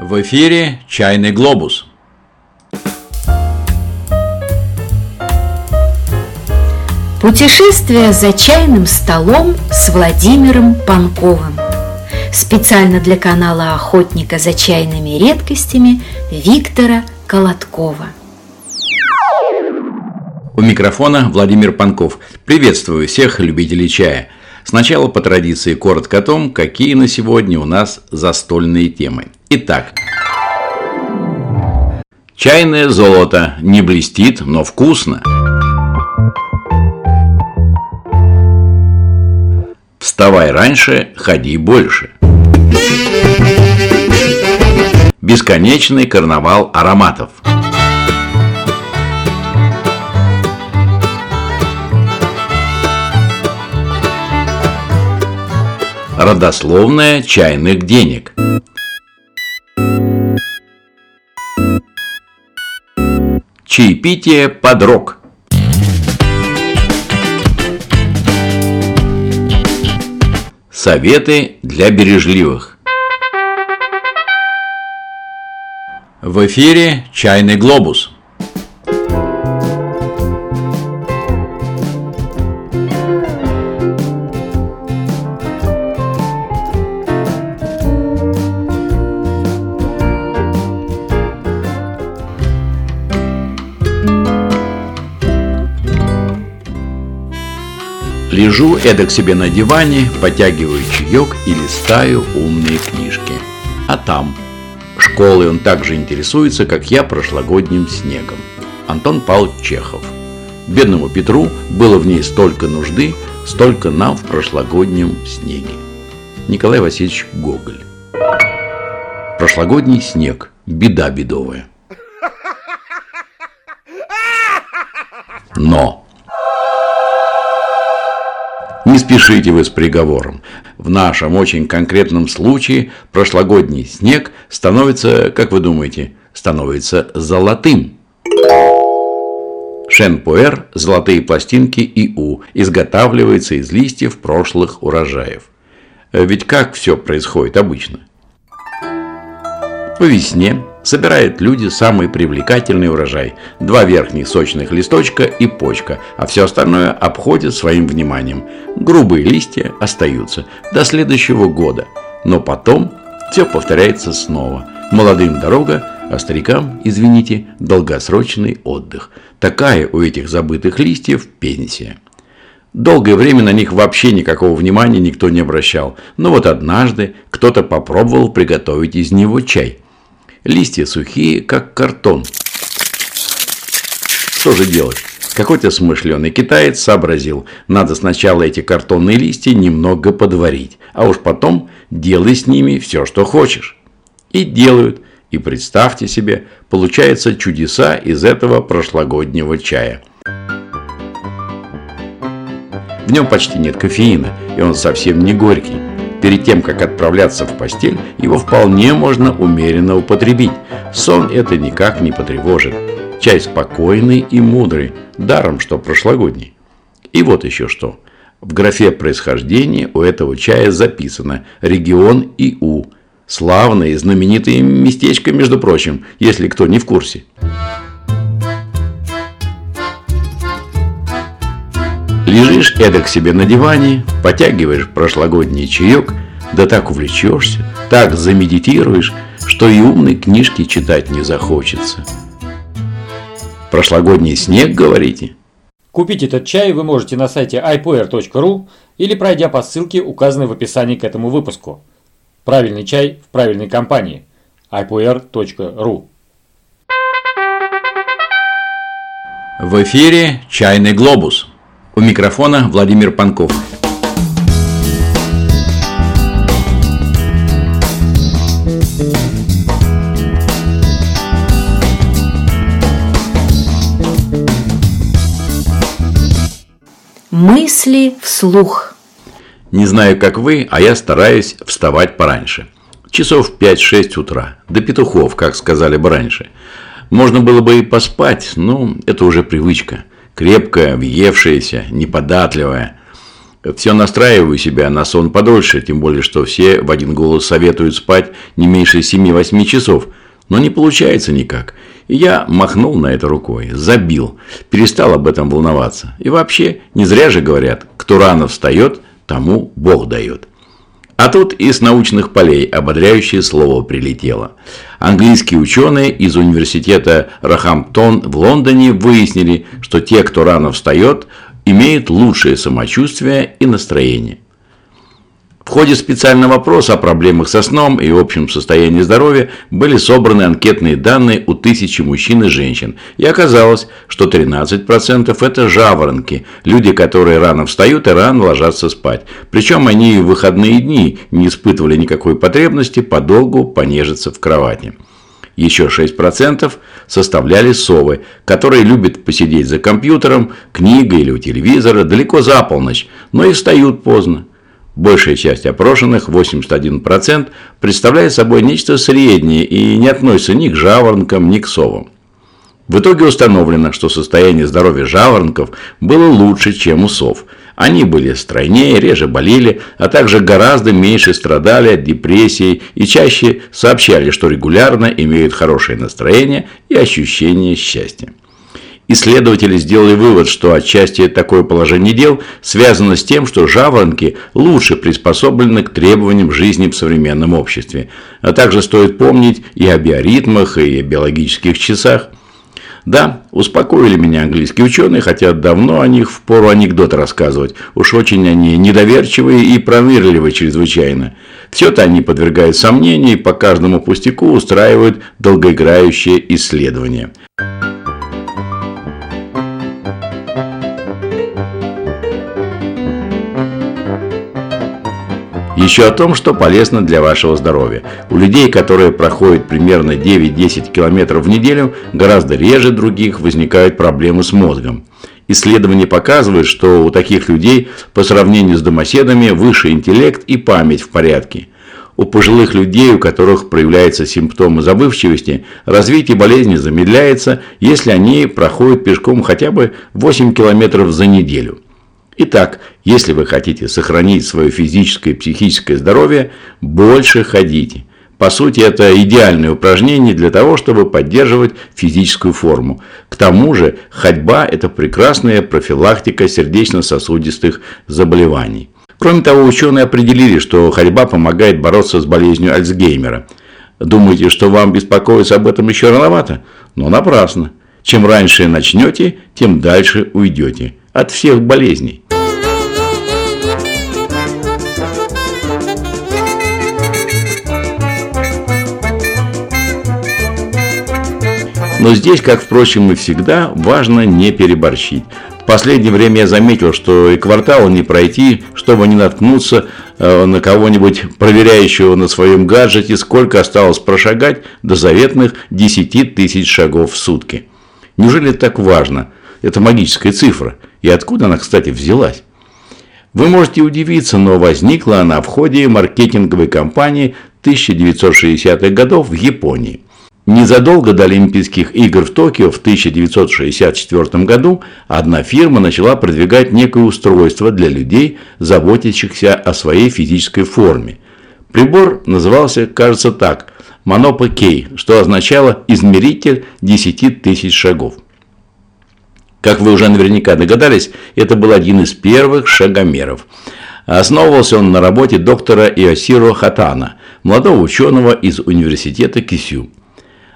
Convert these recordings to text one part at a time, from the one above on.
В эфире «Чайный глобус». Путешествие за чайным столом с Владимиром Панковым. Специально для канала охотника за чайными редкостями Виктора Колоткова. У микрофона Владимир Панков. Приветствую всех любителей чая. Сначала по традиции коротко о том, какие на сегодня у нас застольные темы. Итак, чайное золото не блестит, но вкусно. Вставай раньше, ходи больше. Бесконечный карнавал ароматов. Родословная чайных денег. Чаепитие под рок. Советы для бережливых. В эфире «Чайный глобус». Лежу эдак себе на диване, потягиваю чаек и листаю умные книжки. А там школой он также интересуется, как я прошлогодним снегом. Антон Павлович Чехов. Бедному Петру было в ней столько нужды, столько нам в прошлогоднем снеге. Николай Васильевич Гоголь. Прошлогодний снег. Беда бедовая. Но не спешите вы с приговором. В нашем очень конкретном случае прошлогодний снег становится, как вы думаете, становится золотым. Шенпуэр «Золотые пластинки ИУ» изготавливается из листьев прошлых урожаев. Ведь как все происходит обычно? По весне собирают люди самый привлекательный урожай. Два верхних сочных листочка и почка, а все остальное обходят своим вниманием. Грубые листья остаются до следующего года. Но потом все повторяется снова. Молодым дорога, а старикам, извините, долгосрочный отдых. Такая у этих забытых листьев пенсия. Долгое время на них вообще никакого внимания никто не обращал. Но вот однажды кто-то попробовал приготовить из него чай – Листья сухие, как картон. Что же делать? Какой-то смышленый китаец сообразил, надо сначала эти картонные листья немного подварить, а уж потом делай с ними все, что хочешь. И делают. И представьте себе, получаются чудеса из этого прошлогоднего чая. В нем почти нет кофеина, и он совсем не горький. Перед тем, как отправляться в постель, его вполне можно умеренно употребить. Сон это никак не потревожит. Чай спокойный и мудрый, даром что прошлогодний. И вот еще что. В графе происхождения у этого чая записано регион ИУ. Славное и знаменитое местечко, между прочим, если кто не в курсе. Лежишь эдак себе на диване, потягиваешь прошлогодний чаек, да так увлечешься, так замедитируешь, что и умной книжки читать не захочется. Прошлогодний снег, говорите? Купить этот чай вы можете на сайте ipoer.ru или пройдя по ссылке, указанной в описании к этому выпуску. Правильный чай в правильной компании. ipoer.ru В эфире «Чайный глобус». У микрофона Владимир Панков. Мысли вслух. Не знаю, как вы, а я стараюсь вставать пораньше. Часов в 5-6 утра. До петухов, как сказали бы раньше. Можно было бы и поспать, но это уже привычка крепкая, въевшаяся, неподатливая. Все настраиваю себя на сон подольше, тем более, что все в один голос советуют спать не меньше 7-8 часов. Но не получается никак. И я махнул на это рукой, забил, перестал об этом волноваться. И вообще, не зря же говорят, кто рано встает, тому Бог дает. А тут из научных полей ободряющее слово прилетело. Английские ученые из университета Рахамптон в Лондоне выяснили, что те, кто рано встает, имеют лучшее самочувствие и настроение. В ходе специального опроса о проблемах со сном и общем состоянии здоровья были собраны анкетные данные у тысячи мужчин и женщин. И оказалось, что 13% это жаворонки, люди, которые рано встают и рано ложатся спать. Причем они в выходные дни не испытывали никакой потребности подолгу понежиться в кровати. Еще 6% составляли совы, которые любят посидеть за компьютером, книгой или у телевизора далеко за полночь, но и встают поздно. Большая часть опрошенных, 81%, представляет собой нечто среднее и не относится ни к жаворонкам, ни к совам. В итоге установлено, что состояние здоровья жаворонков было лучше, чем у сов. Они были стройнее, реже болели, а также гораздо меньше страдали от депрессии и чаще сообщали, что регулярно имеют хорошее настроение и ощущение счастья. Исследователи сделали вывод, что отчасти такое положение дел связано с тем, что жаворонки лучше приспособлены к требованиям жизни в современном обществе. А также стоит помнить и о биоритмах, и о биологических часах. Да, успокоили меня английские ученые, хотя давно о них в пору анекдоты рассказывать. Уж очень они недоверчивые и пронырливые чрезвычайно. Все-то они подвергают сомнению и по каждому пустяку устраивают долгоиграющие исследования. Еще о том, что полезно для вашего здоровья. У людей, которые проходят примерно 9-10 км в неделю, гораздо реже других возникают проблемы с мозгом. Исследования показывают, что у таких людей по сравнению с домоседами выше интеллект и память в порядке. У пожилых людей, у которых проявляются симптомы забывчивости, развитие болезни замедляется, если они проходят пешком хотя бы 8 км за неделю. Итак, если вы хотите сохранить свое физическое и психическое здоровье, больше ходите. По сути, это идеальное упражнение для того, чтобы поддерживать физическую форму. К тому же, ходьба – это прекрасная профилактика сердечно-сосудистых заболеваний. Кроме того, ученые определили, что ходьба помогает бороться с болезнью Альцгеймера. Думаете, что вам беспокоиться об этом еще рановато? Но напрасно. Чем раньше начнете, тем дальше уйдете от всех болезней. Но здесь, как, впрочем, и всегда, важно не переборщить. В последнее время я заметил, что и квартал не пройти, чтобы не наткнуться э, на кого-нибудь проверяющего на своем гаджете, сколько осталось прошагать до заветных 10 тысяч шагов в сутки. Неужели это так важно? Это магическая цифра. И откуда она, кстати, взялась? Вы можете удивиться, но возникла она в ходе маркетинговой кампании 1960-х годов в Японии. Незадолго до Олимпийских игр в Токио в 1964 году одна фирма начала продвигать некое устройство для людей, заботящихся о своей физической форме. Прибор назывался, кажется так, Monopo K, что означало измеритель 10 тысяч шагов. Как вы уже наверняка догадались, это был один из первых шагомеров. Основывался он на работе доктора Иосиро Хатана, молодого ученого из университета Кисю.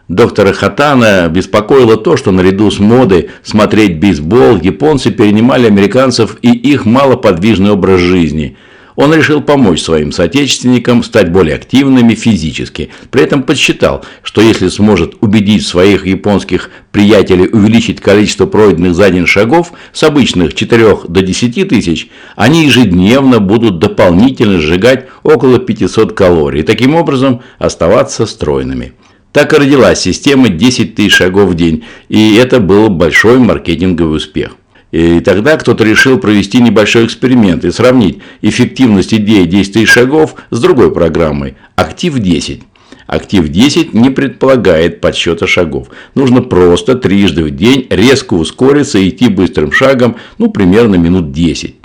Доктора Хатана беспокоило то, что наряду с модой смотреть бейсбол японцы перенимали американцев и их малоподвижный образ жизни. Он решил помочь своим соотечественникам стать более активными физически. При этом подсчитал, что если сможет убедить своих японских приятелей увеличить количество пройденных за день шагов с обычных 4 до 10 тысяч, они ежедневно будут дополнительно сжигать около 500 калорий и таким образом оставаться стройными. Так и родилась система 10 тысяч шагов в день, и это был большой маркетинговый успех. И тогда кто-то решил провести небольшой эксперимент и сравнить эффективность идеи 10 тысяч шагов с другой программой «Актив-10». Актив-10 не предполагает подсчета шагов. Нужно просто трижды в день резко ускориться и идти быстрым шагом, ну, примерно минут 10.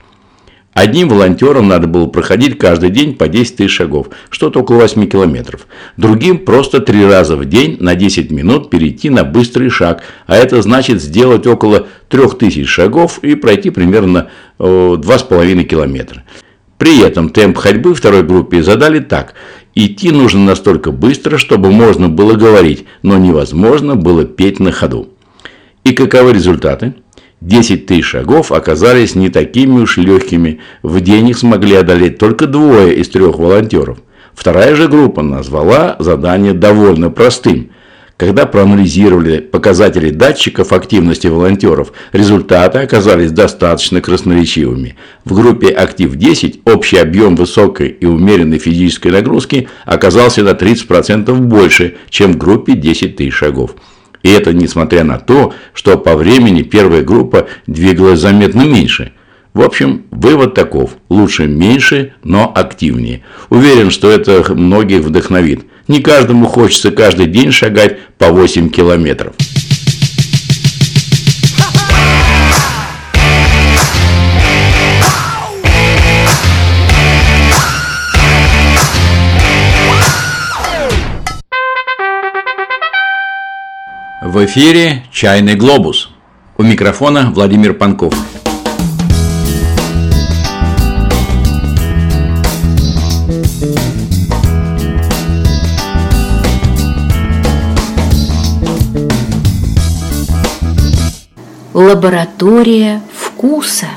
Одним волонтерам надо было проходить каждый день по 10 тысяч шагов, что-то около 8 километров. Другим просто три раза в день на 10 минут перейти на быстрый шаг, а это значит сделать около 3000 шагов и пройти примерно 2,5 километра. При этом темп ходьбы второй группе задали так. Идти нужно настолько быстро, чтобы можно было говорить, но невозможно было петь на ходу. И каковы результаты? 10 тысяч шагов оказались не такими уж легкими. В день их смогли одолеть только двое из трех волонтеров. Вторая же группа назвала задание довольно простым. Когда проанализировали показатели датчиков активности волонтеров, результаты оказались достаточно красноречивыми. В группе «Актив-10» общий объем высокой и умеренной физической нагрузки оказался на 30% больше, чем в группе 10 тысяч шагов. И это несмотря на то, что по времени первая группа двигалась заметно меньше. В общем, вывод таков. Лучше меньше, но активнее. Уверен, что это многих вдохновит. Не каждому хочется каждый день шагать по 8 километров. В эфире «Чайный глобус». У микрофона Владимир Панков. Лаборатория вкуса.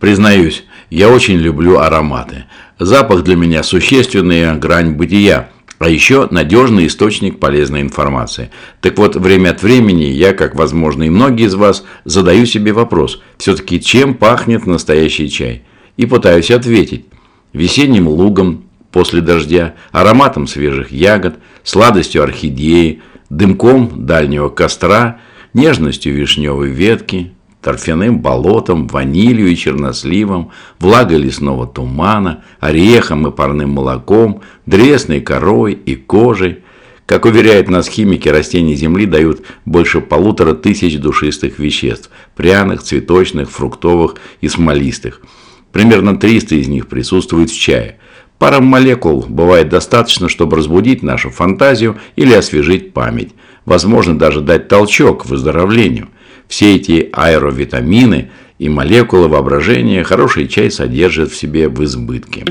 Признаюсь, я очень люблю ароматы. Запах для меня существенная грань бытия – а еще надежный источник полезной информации. Так вот, время от времени я, как возможно и многие из вас, задаю себе вопрос, все-таки чем пахнет настоящий чай? И пытаюсь ответить. Весенним лугом после дождя, ароматом свежих ягод, сладостью орхидеи, дымком дальнего костра, нежностью вишневой ветки, торфяным болотом, ванилью и черносливом, влагой лесного тумана, орехом и парным молоком, дресной корой и кожей. Как уверяют нас химики, растения Земли дают больше полутора тысяч душистых веществ – пряных, цветочных, фруктовых и смолистых. Примерно 300 из них присутствуют в чае. Пара молекул бывает достаточно, чтобы разбудить нашу фантазию или освежить память. Возможно, даже дать толчок к выздоровлению – все эти аэровитамины и молекулы воображения хороший чай содержит в себе в избытке.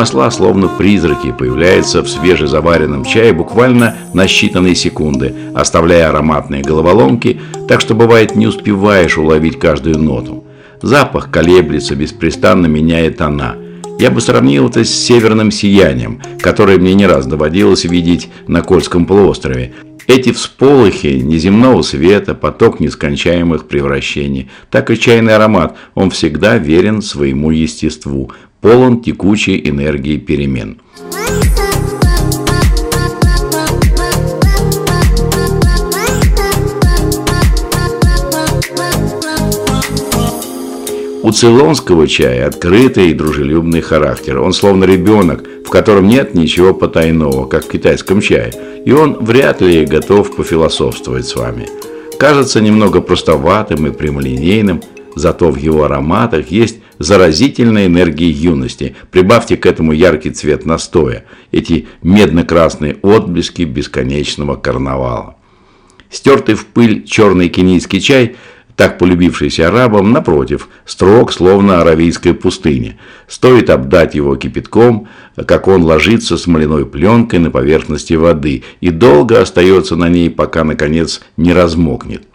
Масла, словно призраки, появляются в свежезаваренном чае буквально на считанные секунды, оставляя ароматные головоломки, так что бывает не успеваешь уловить каждую ноту. Запах колеблется, беспрестанно меняет тона. Я бы сравнил это с северным сиянием, которое мне не раз доводилось видеть на Кольском полуострове. Эти всполохи неземного света, поток нескончаемых превращений, так и чайный аромат, он всегда верен своему естеству, полон текучей энергии перемен. У цейлонского чая открытый и дружелюбный характер. Он словно ребенок, в котором нет ничего потайного, как в китайском чае. И он вряд ли готов пофилософствовать с вами. Кажется немного простоватым и прямолинейным, зато в его ароматах есть заразительной энергии юности. Прибавьте к этому яркий цвет настоя, эти медно-красные отблески бесконечного карнавала. Стертый в пыль черный кенийский чай, так полюбившийся арабам, напротив, строг, словно аравийская пустыня. Стоит обдать его кипятком, как он ложится смоляной пленкой на поверхности воды и долго остается на ней, пока, наконец, не размокнет.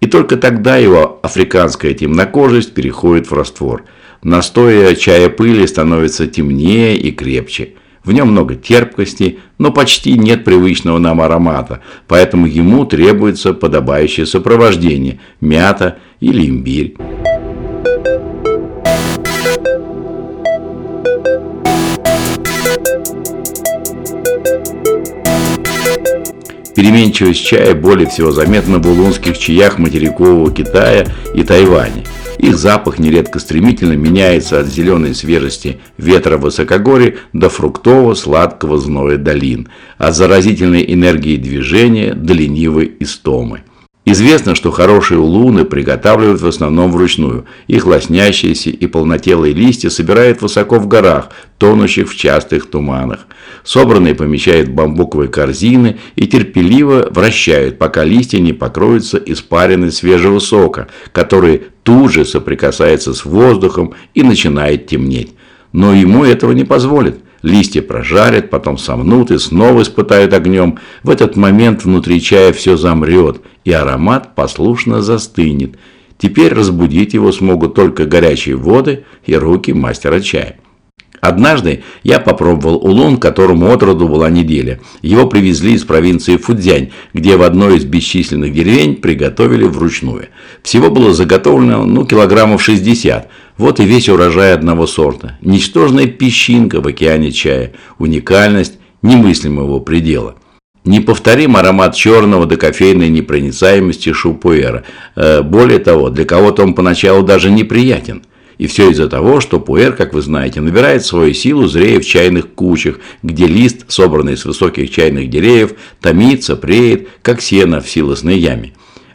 И только тогда его африканская темнокожесть переходит в раствор. Настоя чая пыли становится темнее и крепче. В нем много терпкости, но почти нет привычного нам аромата, поэтому ему требуется подобающее сопровождение – мята или имбирь. Переменчивость чая более всего заметна в улунских чаях материкового Китая и Тайваня. Их запах нередко стремительно меняется от зеленой свежести ветра высокогорья до фруктово-сладкого зноя долин, от заразительной энергии движения до ленивой истомы. Известно, что хорошие улуны приготавливают в основном вручную. Их лоснящиеся и полнотелые листья собирают высоко в горах, тонущих в частых туманах. Собранные помещают в бамбуковые корзины и терпеливо вращают, пока листья не покроются испаренной свежего сока, который тут же соприкасается с воздухом и начинает темнеть. Но ему этого не позволит. Листья прожарят, потом сомнут и снова испытают огнем. В этот момент внутри чая все замрет, и аромат послушно застынет. Теперь разбудить его смогут только горячие воды и руки мастера чая. Однажды я попробовал улун, которому отроду была неделя. Его привезли из провинции Фудзянь, где в одной из бесчисленных деревень приготовили вручную. Всего было заготовлено ну, килограммов 60. Вот и весь урожай одного сорта. Ничтожная песчинка в океане чая. Уникальность немыслимого предела. Неповторим аромат черного до кофейной непроницаемости шупуэра. Э, более того, для кого-то он поначалу даже неприятен. И все из-за того, что пуэр, как вы знаете, набирает свою силу, зрея в чайных кучах, где лист, собранный с высоких чайных деревьев, томится, преет, как сено в силосной яме.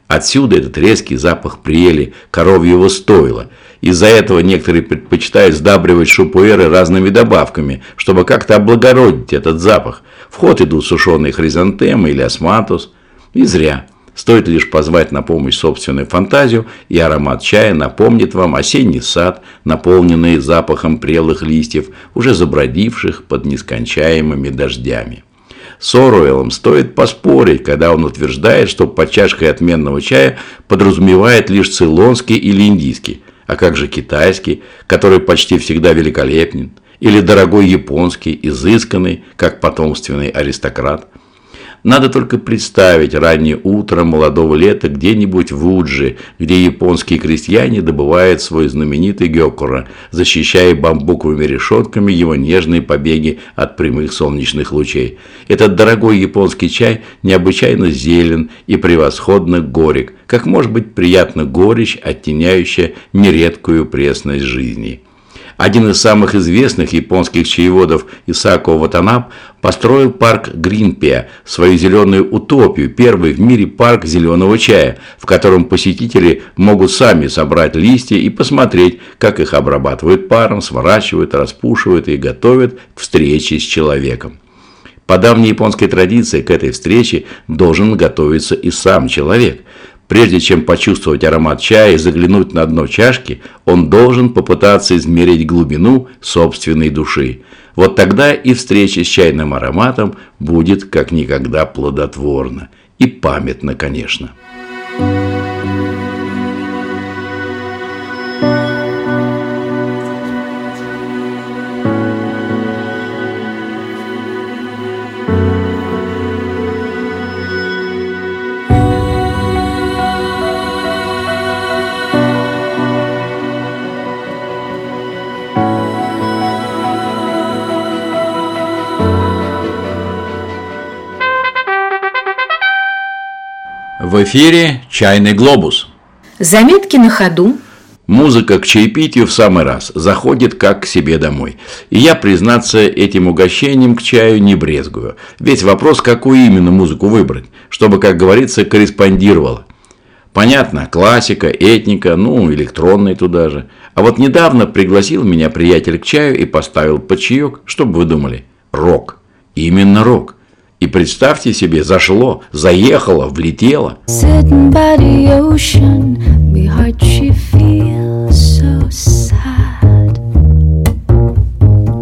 Отсюда этот резкий запах прели, коровьего стойла. Из-за этого некоторые предпочитают сдабривать шупуэры разными добавками, чтобы как-то облагородить этот запах. В ход идут сушеные хризантемы или осматус. И зря. Стоит лишь позвать на помощь собственную фантазию, и аромат чая напомнит вам осенний сад, наполненный запахом прелых листьев, уже забродивших под нескончаемыми дождями. С Оруэллом. Стоит поспорить, когда он утверждает, что под чашкой отменного чая подразумевает лишь цейлонский или индийский, а как же китайский, который почти всегда великолепен, или дорогой японский, изысканный, как потомственный аристократ – надо только представить раннее утро молодого лета где-нибудь в Уджи, где японские крестьяне добывают свой знаменитый гёкура, защищая бамбуковыми решетками его нежные побеги от прямых солнечных лучей. Этот дорогой японский чай необычайно зелен и превосходно горек, как может быть приятно горечь, оттеняющая нередкую пресность жизни. Один из самых известных японских чаеводов Исако Ватанаб построил парк Гринпия, свою зеленую утопию, первый в мире парк зеленого чая, в котором посетители могут сами собрать листья и посмотреть, как их обрабатывают паром, сворачивают, распушивают и готовят к встрече с человеком. По давней японской традиции к этой встрече должен готовиться и сам человек. Прежде чем почувствовать аромат чая и заглянуть на дно чашки, он должен попытаться измерить глубину собственной души. Вот тогда и встреча с чайным ароматом будет как никогда плодотворна. И памятна, конечно. В эфире «Чайный глобус». Заметки на ходу. Музыка к чаепитию в самый раз, заходит как к себе домой. И я, признаться, этим угощением к чаю не брезгую. Ведь вопрос, какую именно музыку выбрать, чтобы, как говорится, корреспондировало. Понятно, классика, этника, ну, электронный туда же. А вот недавно пригласил меня приятель к чаю и поставил под чаек, чтобы вы думали, рок. Именно рок. И представьте себе, зашло, заехало, влетело.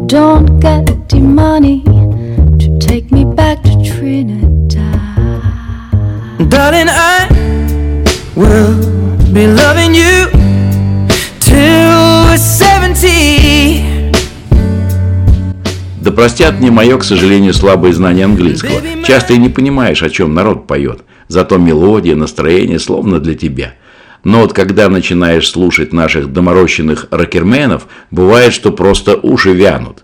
Don't get the money to take me back to Trinidad. Darling, I will be loving you простят мне мое, к сожалению, слабое знание английского. Часто и не понимаешь, о чем народ поет. Зато мелодия, настроение словно для тебя. Но вот когда начинаешь слушать наших доморощенных рокерменов, бывает, что просто уши вянут.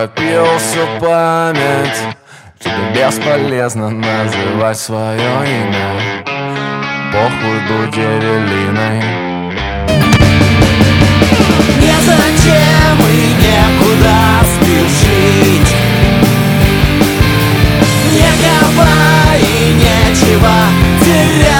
Пропил всю память. Тебе бесполезно называть свое имя. Похуй будь эвелиной. Незачем и некуда спешить. Некого и нечего терять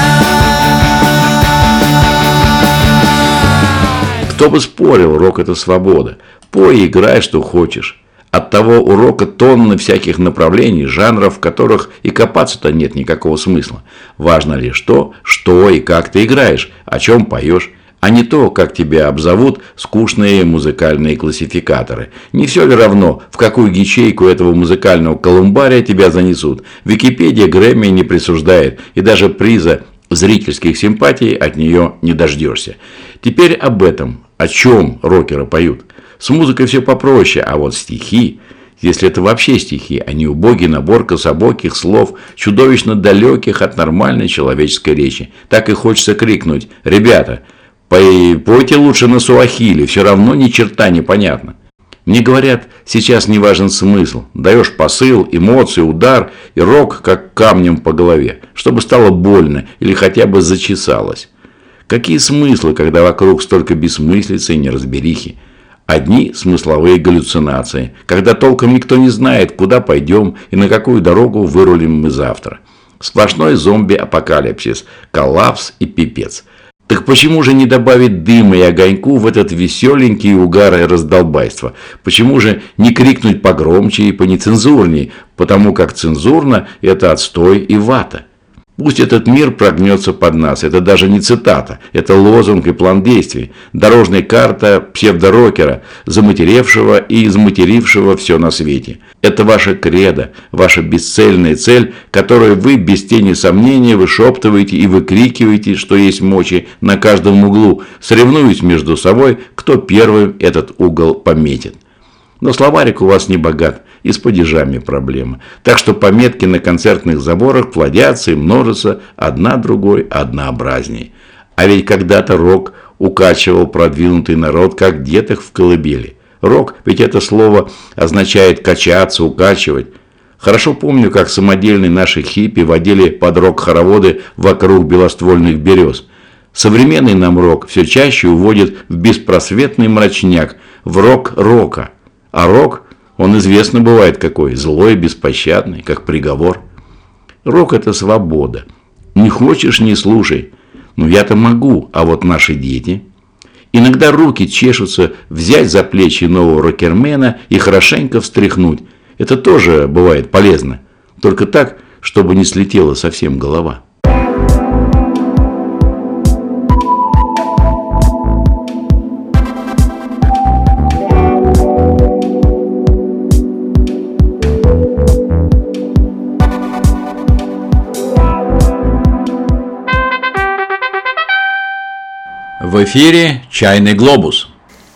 Кто бы спорил, рок это свобода. Пой и играй, что хочешь. От того урока тонны всяких направлений, жанров, в которых и копаться-то нет никакого смысла. Важно лишь то, что и как ты играешь, о чем поешь, а не то, как тебя обзовут скучные музыкальные классификаторы. Не все ли равно, в какую ячейку этого музыкального колумбария тебя занесут? Википедия Грэмми не присуждает, и даже приза зрительских симпатий от нее не дождешься. Теперь об этом, о чем рокеры поют. С музыкой все попроще, а вот стихи, если это вообще стихи, а не убогий набор кособоких слов, чудовищно далеких от нормальной человеческой речи, так и хочется крикнуть «Ребята, пойте лучше на суахили, все равно ни черта не понятно». Мне говорят, сейчас не важен смысл. Даешь посыл, эмоции, удар и рок, как камнем по голове, чтобы стало больно или хотя бы зачесалось. Какие смыслы, когда вокруг столько бессмыслицы и неразберихи? Одни смысловые галлюцинации, когда толком никто не знает, куда пойдем и на какую дорогу вырулим мы завтра. Сплошной зомби-апокалипсис, коллапс и пипец. Так почему же не добавить дыма и огоньку в этот веселенький угар и раздолбайство? Почему же не крикнуть погромче и понецензурней, потому как цензурно – это отстой и вата? Пусть этот мир прогнется под нас. Это даже не цитата. Это лозунг и план действий. Дорожная карта псевдорокера, заматеревшего и изматерившего все на свете. Это ваша кредо, ваша бесцельная цель, которую вы без тени сомнения вышептываете и выкрикиваете, что есть мочи на каждом углу, соревнуясь между собой, кто первым этот угол пометит. Но словарик у вас не богат и с падежами проблемы. Так что пометки на концертных заборах плодятся и множатся одна другой однообразней. А ведь когда-то рок укачивал продвинутый народ, как деток в колыбели. Рок, ведь это слово означает качаться, укачивать. Хорошо помню, как самодельные наши хиппи водили под рок-хороводы вокруг белоствольных берез. Современный нам рок все чаще уводит в беспросветный мрачняк, в рок рока. А рок он известно бывает какой, злой, беспощадный, как приговор. Рок – это свобода. Не хочешь – не слушай. Ну, я-то могу, а вот наши дети. Иногда руки чешутся взять за плечи нового рокермена и хорошенько встряхнуть. Это тоже бывает полезно. Только так, чтобы не слетела совсем голова. В эфире «Чайный глобус».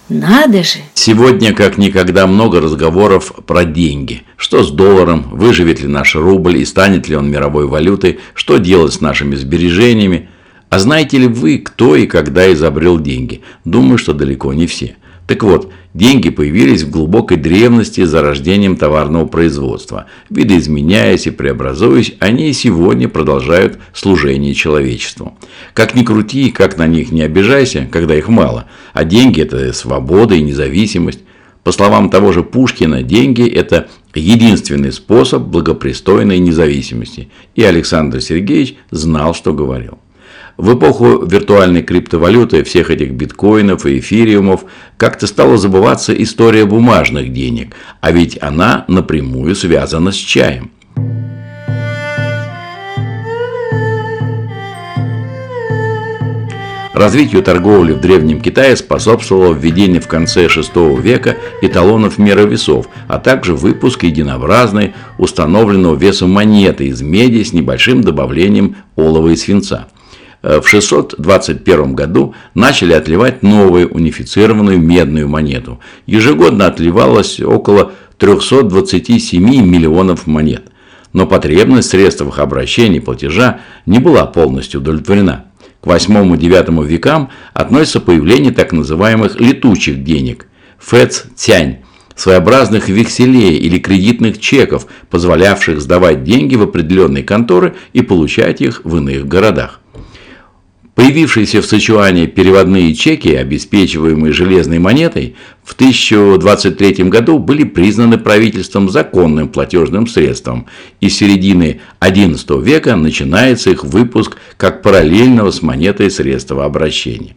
Надо же! Сегодня, как никогда, много разговоров про деньги. Что с долларом, выживет ли наш рубль и станет ли он мировой валютой, что делать с нашими сбережениями. А знаете ли вы, кто и когда изобрел деньги? Думаю, что далеко не все. Так вот, деньги появились в глубокой древности за рождением товарного производства. Видоизменяясь и преобразуясь, они и сегодня продолжают служение человечеству. Как ни крути, как на них не обижайся, когда их мало. А деньги – это свобода и независимость. По словам того же Пушкина, деньги – это единственный способ благопристойной независимости. И Александр Сергеевич знал, что говорил. В эпоху виртуальной криптовалюты, всех этих биткоинов и эфириумов, как-то стала забываться история бумажных денег, а ведь она напрямую связана с чаем. Развитию торговли в Древнем Китае способствовало введение в конце VI века эталонов меры весов, а также выпуск единообразной установленного веса монеты из меди с небольшим добавлением олова и свинца. Э, в 621 году начали отливать новую унифицированную медную монету. Ежегодно отливалось около 327 миллионов монет. Но потребность в средствах обращения платежа не была полностью удовлетворена. К 8-9 векам относится появление так называемых летучих денег – фэц-цянь, своеобразных векселей или кредитных чеков, позволявших сдавать деньги в определенные конторы и получать их в иных городах. Появившиеся в Сычуане переводные чеки, обеспечиваемые железной монетой, в 1023 году были признаны правительством законным платежным средством, и с середины XI века начинается их выпуск как параллельного с монетой средства обращения.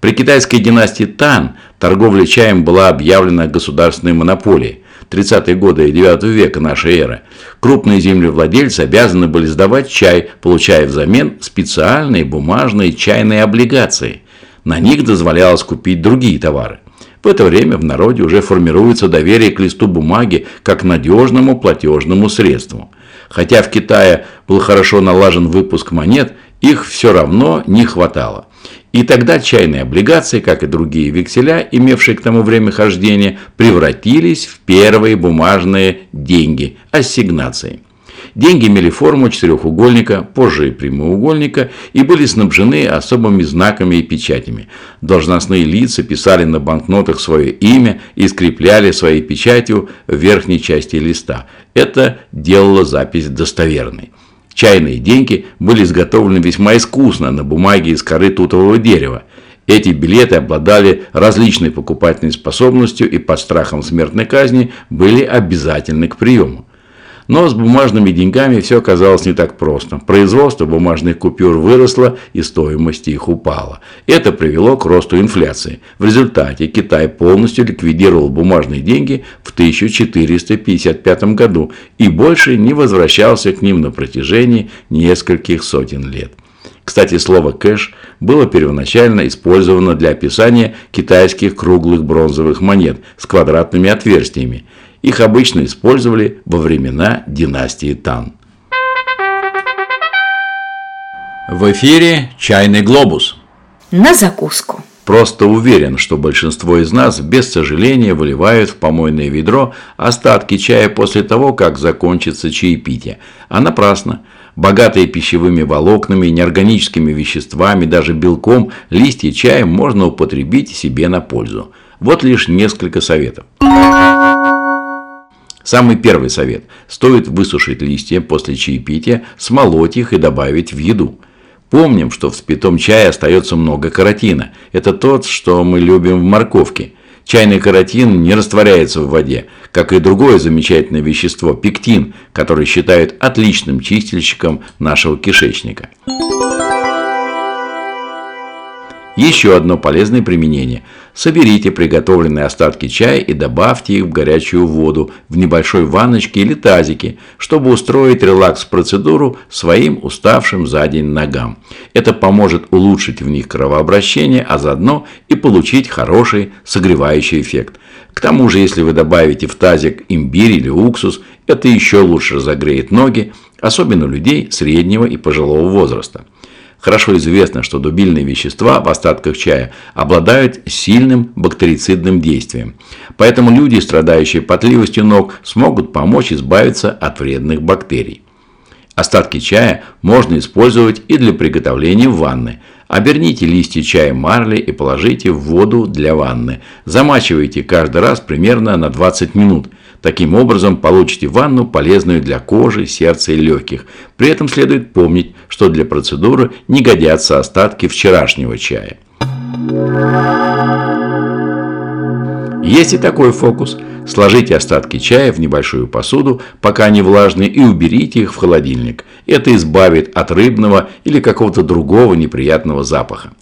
При китайской династии Тан торговля чаем была объявлена государственной монополией. 30-е годы 9 века нашей эры, крупные землевладельцы обязаны были сдавать чай, получая взамен специальные бумажные чайные облигации. На них дозволялось купить другие товары. В это время в народе уже формируется доверие к листу бумаги как надежному платежному средству. Хотя в Китае был хорошо налажен выпуск монет, их все равно не хватало. И тогда чайные облигации, как и другие векселя, имевшие к тому время хождения, превратились в первые бумажные деньги – ассигнации. Деньги имели форму четырехугольника, позже и прямоугольника, и были снабжены особыми знаками и печатями. Должностные лица писали на банкнотах свое имя и скрепляли своей печатью в верхней части листа. Это делало запись достоверной. Чайные деньги были изготовлены весьма искусно на бумаге из коры тутового дерева. Эти билеты обладали различной покупательной способностью и под страхом смертной казни были обязательны к приему. Но с бумажными деньгами все оказалось не так просто. Производство бумажных купюр выросло и стоимость их упала. Это привело к росту инфляции. В результате Китай полностью ликвидировал бумажные деньги в 1455 году и больше не возвращался к ним на протяжении нескольких сотен лет. Кстати, слово «кэш» было первоначально использовано для описания китайских круглых бронзовых монет с квадратными отверстиями. Их обычно использовали во времена династии Тан. В эфире «Чайный глобус». На закуску. Просто уверен, что большинство из нас без сожаления выливают в помойное ведро остатки чая после того, как закончится чаепитие. А напрасно. Богатые пищевыми волокнами, неорганическими веществами, даже белком, листья чая можно употребить себе на пользу. Вот лишь несколько советов. Самый первый совет. Стоит высушить листья после чаепития, смолоть их и добавить в еду. Помним, что в спитом чае остается много каротина. Это тот, что мы любим в морковке. Чайный каротин не растворяется в воде, как и другое замечательное вещество – пектин, который считают отличным чистильщиком нашего кишечника. Еще одно полезное применение. Соберите приготовленные остатки чая и добавьте их в горячую воду в небольшой ванночке или тазике, чтобы устроить релакс-процедуру своим уставшим за день ногам. Это поможет улучшить в них кровообращение, а заодно и получить хороший согревающий эффект. К тому же, если вы добавите в тазик имбирь или уксус, это еще лучше разогреет ноги, особенно людей среднего и пожилого возраста. Хорошо известно, что дубильные вещества в остатках чая обладают сильным бактерицидным действием. Поэтому люди, страдающие потливостью ног, смогут помочь избавиться от вредных бактерий. Остатки чая можно использовать и для приготовления ванны. Оберните листья чая марли и положите в воду для ванны. Замачивайте каждый раз примерно на 20 минут – Таким образом, получите ванну, полезную для кожи, сердца и легких. При этом следует помнить, что для процедуры не годятся остатки вчерашнего чая. Есть и такой фокус. Сложите остатки чая в небольшую посуду, пока они влажные, и уберите их в холодильник. Это избавит от рыбного или какого-то другого неприятного запаха.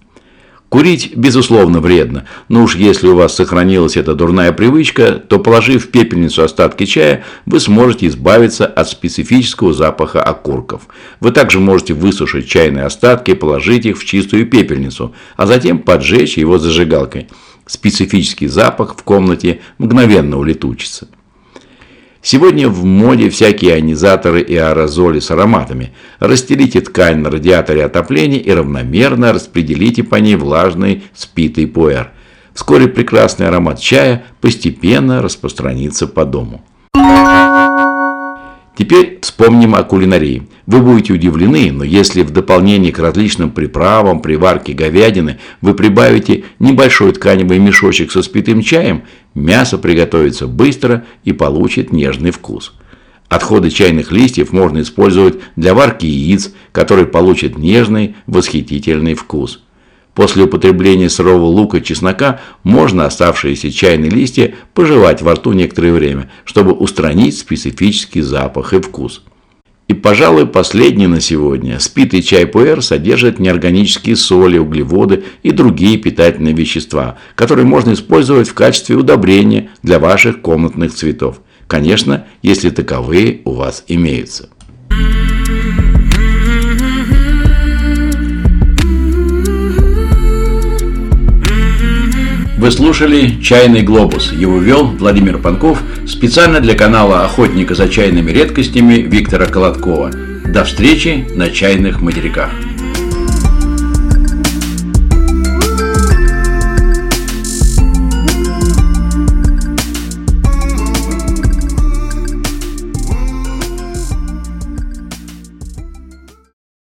Курить, безусловно, вредно, но уж если у вас сохранилась эта дурная привычка, то положив в пепельницу остатки чая, вы сможете избавиться от специфического запаха окурков. Вы также можете высушить чайные остатки положить их в чистую пепельницу, а затем поджечь его зажигалкой. Специфический запах в комнате мгновенно улетучится. Сегодня в моде всякие ионизаторы и аэрозоли с ароматами. Расстелите ткань на радиаторе отопления и равномерно распределите по ней влажный спитый пуэр. Вскоре прекрасный аромат чая постепенно распространится по дому. Теперь вспомним о кулинарии. Вы будете удивлены, но если в дополнение к различным приправам при варке говядины вы прибавите небольшой тканевый мешочек со спитым чаем, мясо приготовится быстро и получит нежный вкус. Отходы чайных листьев можно использовать для варки яиц, которые получат нежный, восхитительный вкус. После употребления сырого лука и чеснока можно оставшиеся чайные листья пожевать во рту некоторое время, чтобы устранить специфический запах и вкус. И, пожалуй, последний на сегодня. Спитый чай пуэр содержит неорганические соли, углеводы и другие питательные вещества, которые можно использовать в качестве удобрения для ваших комнатных цветов. Конечно, если таковые у вас имеются. Вы слушали «Чайный глобус». Его вел Владимир Панков специально для канала «Охотника за чайными редкостями» Виктора Колодкова. До встречи на чайных материках.